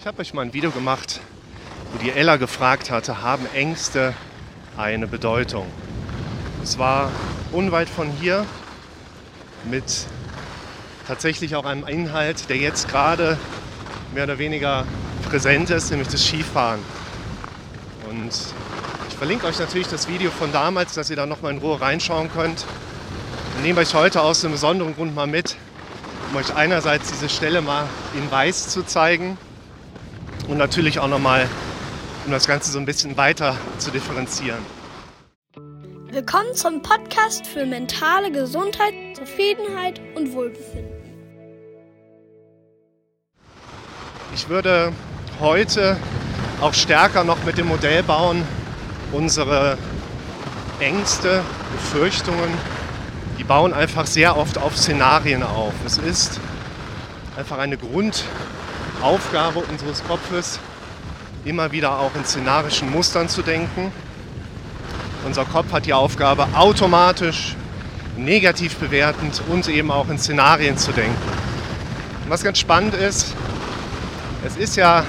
Ich habe euch mal ein Video gemacht, wo die Ella gefragt hatte, haben Ängste eine Bedeutung? Es war unweit von hier mit tatsächlich auch einem Inhalt, der jetzt gerade mehr oder weniger präsent ist, nämlich das Skifahren. Und ich verlinke euch natürlich das Video von damals, dass ihr da nochmal in Ruhe reinschauen könnt. Und nehme euch heute aus einem besonderen Grund mal mit, um euch einerseits diese Stelle mal in weiß zu zeigen und natürlich auch nochmal, um das Ganze so ein bisschen weiter zu differenzieren. Willkommen zum Podcast für mentale Gesundheit, Zufriedenheit und Wohlbefinden. Ich würde heute auch stärker noch mit dem Modell bauen, unsere Ängste, Befürchtungen, die bauen einfach sehr oft auf Szenarien auf. Es ist einfach eine Grund, Aufgabe unseres Kopfes, immer wieder auch in szenarischen Mustern zu denken. Unser Kopf hat die Aufgabe, automatisch negativ bewertend und eben auch in Szenarien zu denken. Was ganz spannend ist, es ist ja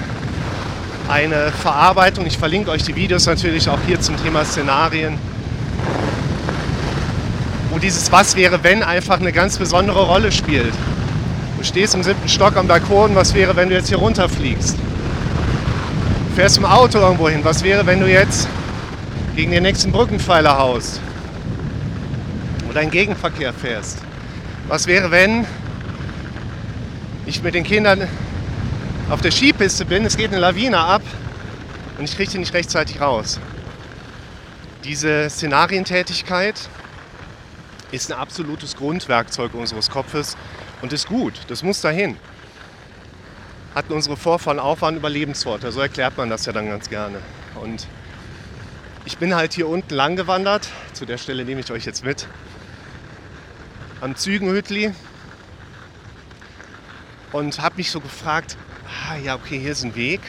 eine Verarbeitung, ich verlinke euch die Videos natürlich auch hier zum Thema Szenarien, wo dieses Was wäre, wenn einfach eine ganz besondere Rolle spielt. Du stehst im siebten Stock am Balkon, was wäre, wenn du jetzt hier runterfliegst? Du fährst im Auto irgendwo hin, was wäre, wenn du jetzt gegen den nächsten Brückenpfeiler haust? Oder in Gegenverkehr fährst? Was wäre, wenn ich mit den Kindern auf der Skipiste bin, es geht eine Lawine ab und ich kriege die nicht rechtzeitig raus? Diese Szenarientätigkeit ist ein absolutes Grundwerkzeug unseres Kopfes, und ist gut, das muss dahin. Hatten unsere Vorfahren auch, waren Überlebensworte, so erklärt man das ja dann ganz gerne. Und ich bin halt hier unten lang gewandert, zu der Stelle nehme ich euch jetzt mit, am Zügenhütli und habe mich so gefragt, ah, ja okay, hier ist ein Weg,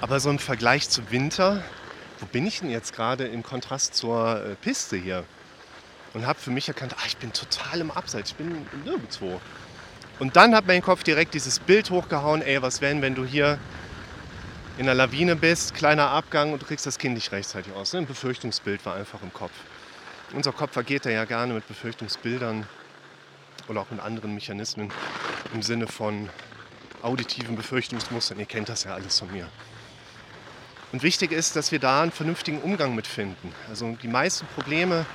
aber so im Vergleich zum Winter, wo bin ich denn jetzt gerade im Kontrast zur äh, Piste hier? Und habe für mich erkannt, ach, ich bin total im Abseits, ich bin nirgendwo. Und dann hat mein Kopf direkt dieses Bild hochgehauen, ey, was wäre, wenn du hier in der Lawine bist, kleiner Abgang und du kriegst das Kind nicht rechtzeitig aus. Ein Befürchtungsbild war einfach im Kopf. Unser Kopf vergeht ja gerne mit Befürchtungsbildern oder auch mit anderen Mechanismen im Sinne von auditiven Befürchtungsmustern. Ihr kennt das ja alles von mir. Und wichtig ist, dass wir da einen vernünftigen Umgang mit finden. Also die meisten Probleme,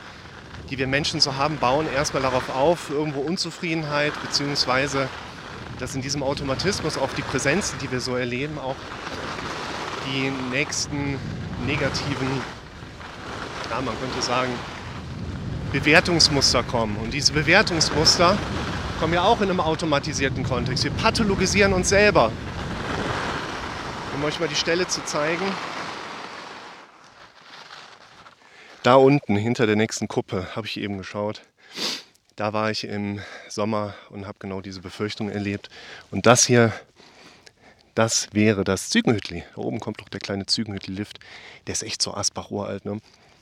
die wir Menschen so haben, bauen erstmal darauf auf, irgendwo Unzufriedenheit, beziehungsweise dass in diesem Automatismus auf die Präsenzen, die wir so erleben, auch die nächsten negativen, ja, man könnte sagen, Bewertungsmuster kommen. Und diese Bewertungsmuster kommen ja auch in einem automatisierten Kontext. Wir pathologisieren uns selber. Um euch mal die Stelle zu zeigen, Da unten hinter der nächsten Kuppe habe ich eben geschaut. Da war ich im Sommer und habe genau diese Befürchtung erlebt. Und das hier, das wäre das Zügenhütli. Da oben kommt doch der kleine Zügenhütli-Lift. Der ist echt so Asbach uralt. Ne?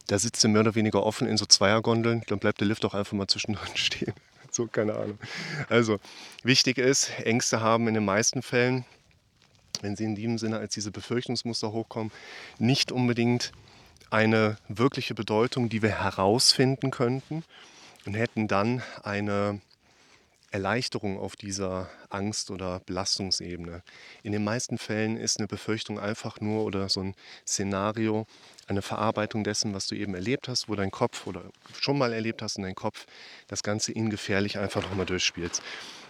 Da sitzt er mehr oder weniger offen in so Zweiergondeln. Dann bleibt der Lift auch einfach mal zwischendrin stehen. so, keine Ahnung. Also, wichtig ist, Ängste haben in den meisten Fällen, wenn sie in diesem Sinne als diese Befürchtungsmuster hochkommen, nicht unbedingt eine wirkliche Bedeutung, die wir herausfinden könnten und hätten dann eine Erleichterung auf dieser Angst- oder Belastungsebene. In den meisten Fällen ist eine Befürchtung einfach nur oder so ein Szenario eine Verarbeitung dessen, was du eben erlebt hast, wo dein Kopf oder schon mal erlebt hast und dein Kopf das Ganze ingefährlich einfach nochmal durchspielst.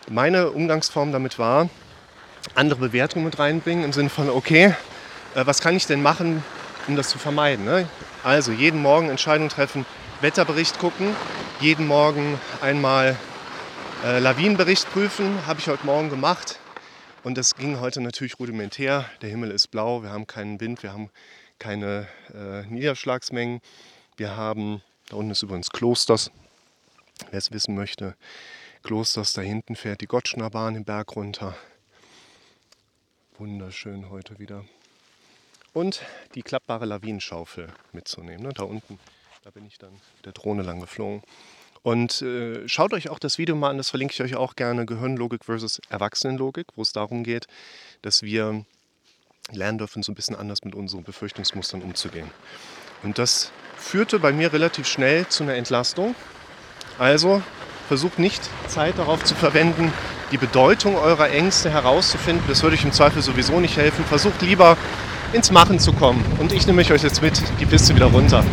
Meine Umgangsform damit war, andere Bewertungen mit reinbringen im Sinne von, okay, äh, was kann ich denn machen, um das zu vermeiden. Ne? Also jeden Morgen Entscheidung treffen, Wetterbericht gucken, jeden Morgen einmal äh, Lawinenbericht prüfen, habe ich heute Morgen gemacht. Und das ging heute natürlich rudimentär. Der Himmel ist blau, wir haben keinen Wind, wir haben keine äh, Niederschlagsmengen. Wir haben, da unten ist übrigens Klosters, wer es wissen möchte, Klosters, da hinten fährt die Gottschner Bahn den Berg runter. Wunderschön heute wieder und die klappbare Lawinenschaufel mitzunehmen. Ne? Da unten, da bin ich dann mit der Drohne lang geflogen. Und äh, schaut euch auch das Video mal an, das verlinke ich euch auch gerne, Gehirnlogik versus Erwachsenenlogik, wo es darum geht, dass wir lernen dürfen, so ein bisschen anders mit unseren Befürchtungsmustern umzugehen. Und das führte bei mir relativ schnell zu einer Entlastung. Also versucht nicht Zeit darauf zu verwenden, die Bedeutung eurer Ängste herauszufinden. Das würde euch im Zweifel sowieso nicht helfen. Versucht lieber ins Machen zu kommen. Und ich nehme euch jetzt mit die Piste wieder runter.